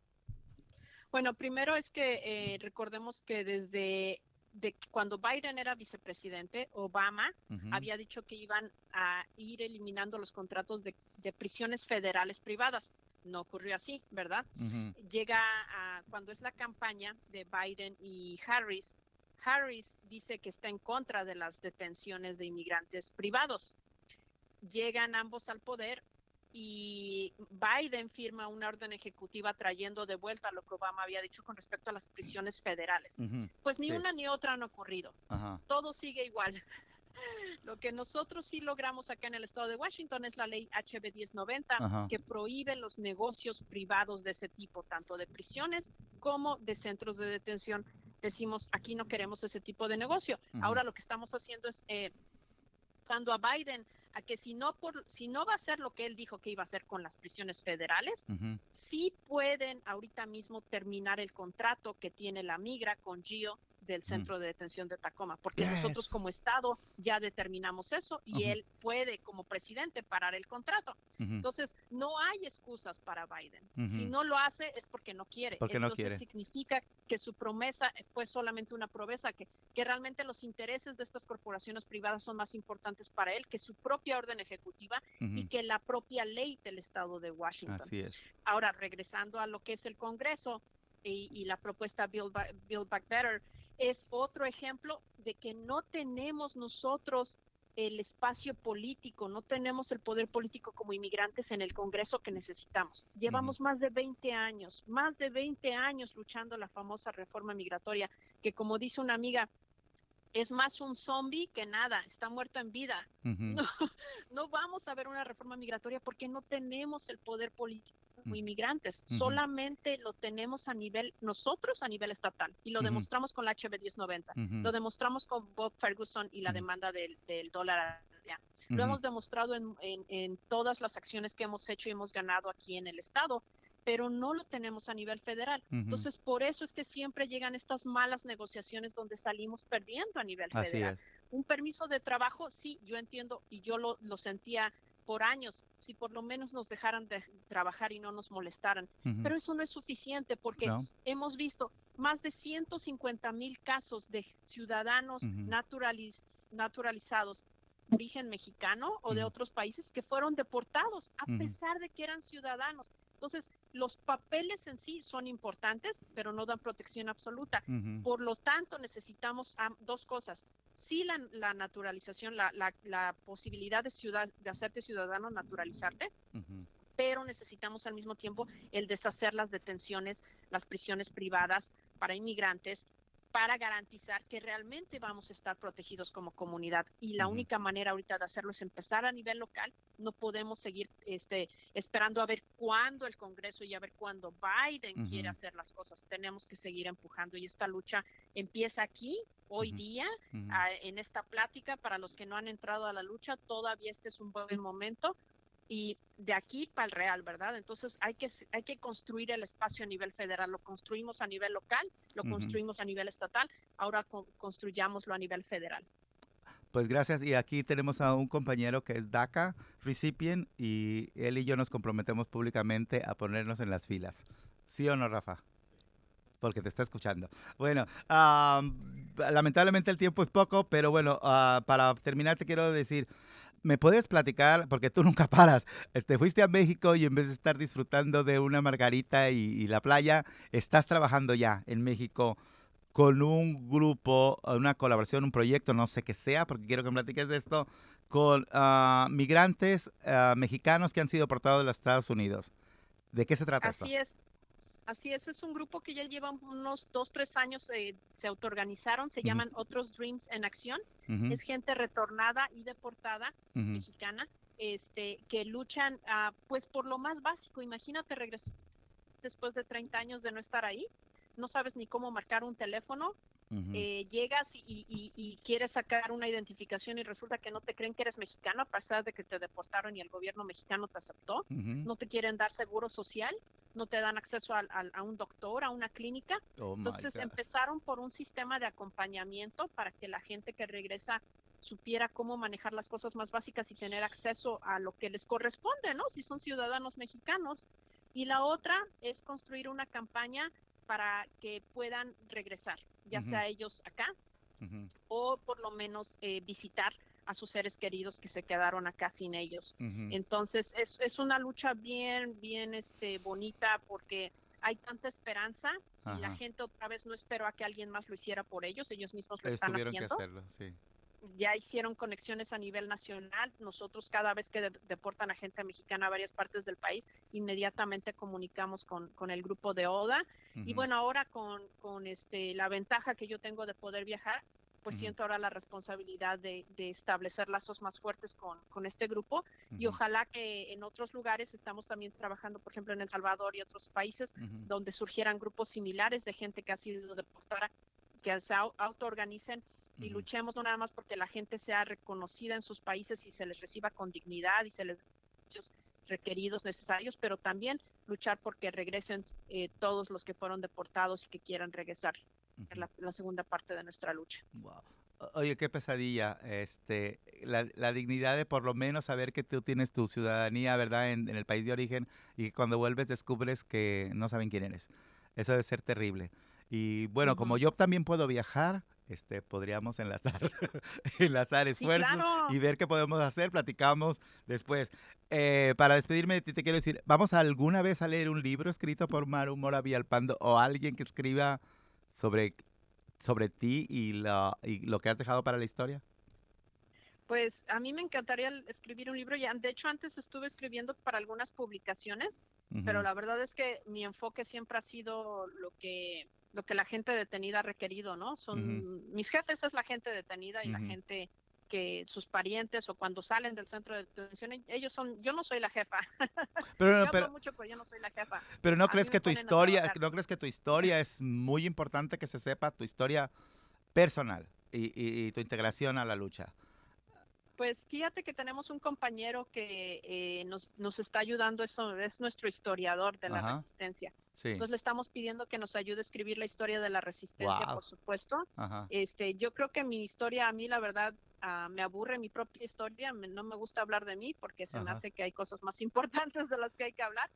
Bueno, primero es que eh, recordemos que desde de cuando Biden era vicepresidente, Obama había dicho que iban a ir eliminando los contratos de, prisiones federales privadas. No ocurrió así, ¿verdad? Llega a, cuando es la campaña de Biden y Harris, Harris dice que está en contra de las detenciones de inmigrantes privados. Llegan ambos al poder y Biden firma una orden ejecutiva trayendo de vuelta lo que Obama había dicho con respecto a las prisiones federales. Pues ni una ni otra han ocurrido. Todo sigue igual. Lo que nosotros sí logramos acá en el estado de Washington es la ley HB 1090 que prohíbe los negocios privados de ese tipo, tanto de prisiones como de centros de detención. Decimos, aquí no queremos ese tipo de negocio. Ahora lo que estamos haciendo es eh, cuando a Biden a que si no por si no va a hacer lo que él dijo que iba a hacer con las prisiones federales, sí pueden ahorita mismo terminar el contrato que tiene la migra con Gio del centro de detención de Tacoma, porque nosotros como Estado ya determinamos eso y él puede como presidente parar el contrato. Entonces, no hay excusas para Biden. Si no lo hace es porque no quiere. Porque Entonces, no quiere. significa que su promesa fue solamente una promesa, que, que realmente los intereses de estas corporaciones privadas son más importantes para él que su propia orden ejecutiva y que la propia ley del Estado de Washington. Así es. Ahora, regresando a lo que es el Congreso y, y la propuesta Build Back Better, es otro ejemplo de que no tenemos nosotros el espacio político, no tenemos el poder político como inmigrantes en el Congreso que necesitamos. Llevamos más de 20 años, más de 20 años luchando la famosa reforma migratoria, que como dice una amiga, es más un zombie que nada, está muerto en vida. no, no, vamos a ver una reforma migratoria porque no tenemos el poder político como inmigrantes, solamente lo tenemos a nivel, nosotros a nivel estatal, y lo demostramos con la HB 1090, lo demostramos con Bob Ferguson y la demanda del, del dólar. Lo hemos demostrado en, en, en todas las acciones que hemos hecho y hemos ganado aquí en el Estado pero no lo tenemos a nivel federal. Entonces, por eso es que siempre llegan estas malas negociaciones donde salimos perdiendo a nivel federal. Un permiso de trabajo, sí, yo entiendo y yo lo, lo, sentía por años, si por lo menos nos dejaran de trabajar y no nos molestaran. Pero eso no es suficiente porque hemos visto más de 150 mil casos de ciudadanos naturalizados de origen mexicano o de otros países que fueron deportados a pesar de que eran ciudadanos. Entonces, los papeles en sí son importantes, pero no dan protección absoluta. Por lo tanto, necesitamos dos cosas. Sí, la, naturalización, la, la, posibilidad de, ciudad, de hacerte ciudadano, naturalizarte, pero necesitamos al mismo tiempo el deshacer las detenciones, las prisiones privadas para inmigrantes para garantizar que realmente vamos a estar protegidos como comunidad. Y la única manera ahorita de hacerlo es empezar a nivel local. No podemos seguir este, esperando a ver cuándo el Congreso y a ver cuándo Biden quiere hacer las cosas. Tenemos que seguir empujando y esta lucha empieza aquí, hoy día, en esta plática. Para los que no han entrado a la lucha, todavía este es un buen momento y de aquí para el real, ¿verdad? Entonces hay que, hay que construir el espacio a nivel federal, lo construimos a nivel local, lo construimos a nivel estatal, ahora construyámoslo a nivel federal. Pues gracias. Y aquí tenemos a un compañero que es DACA recipient y él y yo nos comprometemos públicamente a ponernos en las filas. ¿Sí o no, Rafa? Porque te está escuchando. Bueno, lamentablemente el tiempo es poco, pero bueno, ah, para terminar te quiero decir, ¿Me puedes platicar? Porque tú nunca paras. Este, fuiste a México y en vez de estar disfrutando de una margarita y, la playa, estás trabajando ya en México con un grupo, una colaboración, un proyecto, no sé qué sea, porque quiero que me platiques de esto, con ah, migrantes ah, mexicanos que han sido portados de los Estados Unidos. ¿De qué se trata Así es. Así es, es un grupo que ya lleva unos dos, tres años, eh, se autoorganizaron, se llaman Otros Dreams en Acción. Es gente retornada y deportada mexicana, este, que luchan pues por lo más básico. Imagínate regresar después de 30 años de no estar ahí. no sabes ni cómo marcar un teléfono, eh, llegas y, quieres sacar una identificación y resulta que no te creen que eres mexicano a pesar de que te deportaron y el gobierno mexicano te aceptó, no te quieren dar seguro social, no te dan acceso a, un doctor, a una clínica. Oh Entonces empezaron por un sistema de acompañamiento para que la gente que regresa supiera cómo manejar las cosas más básicas y tener acceso a lo que les corresponde, ¿no? Si son ciudadanos mexicanos. Y la otra es construir una campaña para que puedan regresar, ya sea ellos acá o por lo menos eh, visitar a sus seres queridos que se quedaron acá sin ellos. Entonces es, es, una lucha bien, bien este, bonita porque hay tanta esperanza y la gente otra vez no esperó a que alguien más lo hiciera por ellos, ellos mismos lo están haciendo. Que hacerlo, sí ya hicieron conexiones a nivel nacional. Nosotros cada vez que deportan a gente mexicana a varias partes del país, inmediatamente comunicamos con, con el grupo de ODA. Y bueno, ahora con, con, este, la ventaja que yo tengo de poder viajar, pues siento ahora la responsabilidad de, de, establecer lazos más fuertes con, con este grupo. Y ojalá que en otros lugares estamos también trabajando, por ejemplo, en El Salvador y otros países donde surgieran grupos similares de gente que ha sido deportada, que se autoorganicen y luchemos no nada más porque la gente sea reconocida en sus países y se les reciba con dignidad y se les los requeridos necesarios, pero también luchar porque regresen eh, todos los que fueron deportados y que quieran regresar. la, segunda parte de nuestra lucha. Oye, qué pesadilla, este, la, dignidad de por lo menos saber que tú tienes tu ciudadanía, ¿verdad?, en, el país de origen y cuando vuelves descubres que no saben quién eres. Eso debe ser terrible. Y bueno, como yo también puedo viajar, este, podríamos enlazar, enlazar esfuerzos y ver qué podemos hacer. Platicamos después. Eh, para despedirme de ti, te quiero decir, ¿vamos alguna vez a leer un libro escrito por Maru Mora Villalpando o alguien que escriba sobre, sobre ti y lo, y lo que has dejado para la historia? Pues a mí me encantaría escribir un libro. Ya, de hecho, antes estuve escribiendo para algunas publicaciones, pero la verdad es que mi enfoque siempre ha sido lo que lo que la gente detenida ha requerido, ¿no? Son mis jefes es la gente detenida y la gente que sus parientes o cuando salen del centro de detención ellos son yo no soy la jefa. Pero, pero mucho pero yo no soy la jefa. Pero no crees que tu historia no crees que tu historia es muy importante que se sepa tu historia personal y, y tu integración a la lucha pues fíjate que tenemos un compañero que eh, nos, nos, está ayudando, eso es nuestro historiador de la resistencia. Entonces le estamos pidiendo que nos ayude a escribir la historia de la resistencia, por supuesto. Este, yo creo que mi historia, a mí la verdad, ah, me aburre mi propia historia, no me gusta hablar de mí porque se me hace que hay cosas más importantes de las que hay que hablar,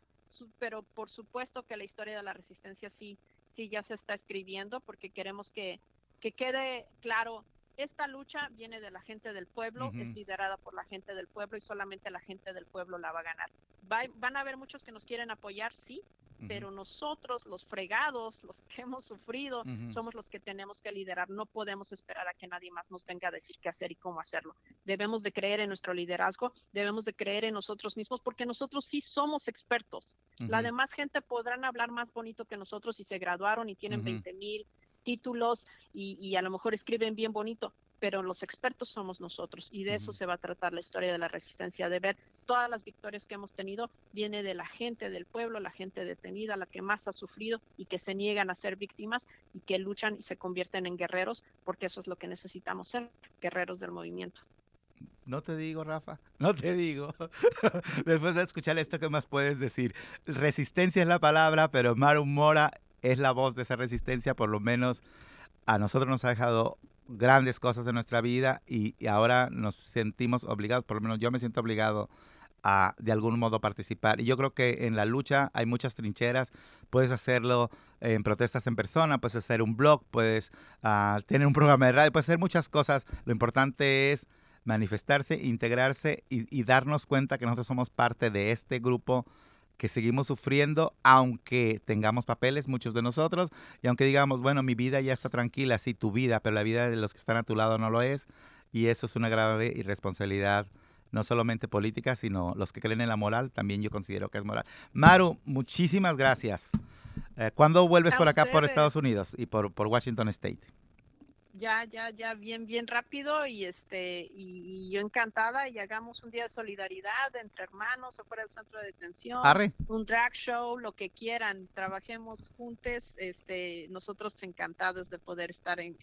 pero por supuesto que la historia de la resistencia sí, sí ya se está escribiendo porque queremos que, que quede claro esta lucha viene de la gente del pueblo, es liderada por la gente del pueblo y solamente la gente del pueblo la va a ganar. van a haber muchos que nos quieren apoyar, sí, pero nosotros, los fregados, los que hemos sufrido, somos los que tenemos que liderar. No podemos esperar a que nadie más nos venga a decir qué hacer y cómo hacerlo. Debemos de creer en nuestro liderazgo, debemos de creer en nosotros mismos, porque nosotros sí somos expertos. La demás gente podrán hablar más bonito que nosotros y se graduaron y tienen 20 mil títulos y, a lo mejor escriben bien bonito, pero los expertos somos nosotros y de eso se va a tratar la historia de la resistencia, de ver todas las victorias que hemos tenido, viene de la gente del pueblo, la gente detenida, la que más ha sufrido y que se niegan a ser víctimas y que luchan y se convierten en guerreros, porque eso es lo que necesitamos ser, guerreros del movimiento. No te digo, Rafa, no te digo. Después de escuchar esto, ¿qué más puedes decir? Resistencia es la palabra, pero Maru Mora es la voz de esa resistencia, por lo menos a nosotros nos ha dejado grandes cosas en nuestra vida y, ahora nos sentimos obligados, por lo menos yo me siento obligado a de algún modo participar. Y yo creo que en la lucha hay muchas trincheras, puedes hacerlo en protestas en persona, puedes hacer un blog, puedes uh, tener un programa de radio, puedes hacer muchas cosas. Lo importante es manifestarse, integrarse y, y darnos cuenta que nosotros somos parte de este grupo que seguimos sufriendo, aunque tengamos papeles, muchos de nosotros, y aunque digamos, bueno, mi vida ya está tranquila, sí, tu vida, pero la vida de los que están a tu lado no lo es, y eso es una grave irresponsabilidad, no solamente política, sino los que creen en la moral, también yo considero que es moral. Maru, muchísimas gracias. Eh, ¿Cuándo vuelves por acá, por Estados Unidos y por, por Washington State? Ya, ya, ya bien, bien rápido y este, y, yo encantada y hagamos un día de solidaridad entre hermanos afuera del centro de detención, un drag show, lo que quieran, trabajemos juntos, este, nosotros encantados de poder estar en,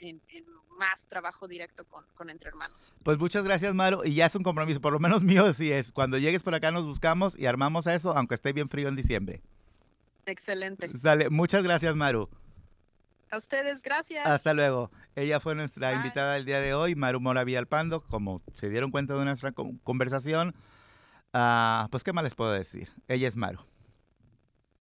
más trabajo directo con, con, entre hermanos. Pues muchas gracias, Maru, y ya es un compromiso, por lo menos mío sí es, cuando llegues por acá nos buscamos y armamos eso, aunque esté bien frío en diciembre. Excelente. Sale, muchas gracias, Maru. A ustedes, gracias. Hasta luego. Ella fue nuestra invitada del día de hoy, Maru Mora Villalpando. Como se dieron cuenta de nuestra conversación, uh, pues qué más les puedo decir. Ella es Maru.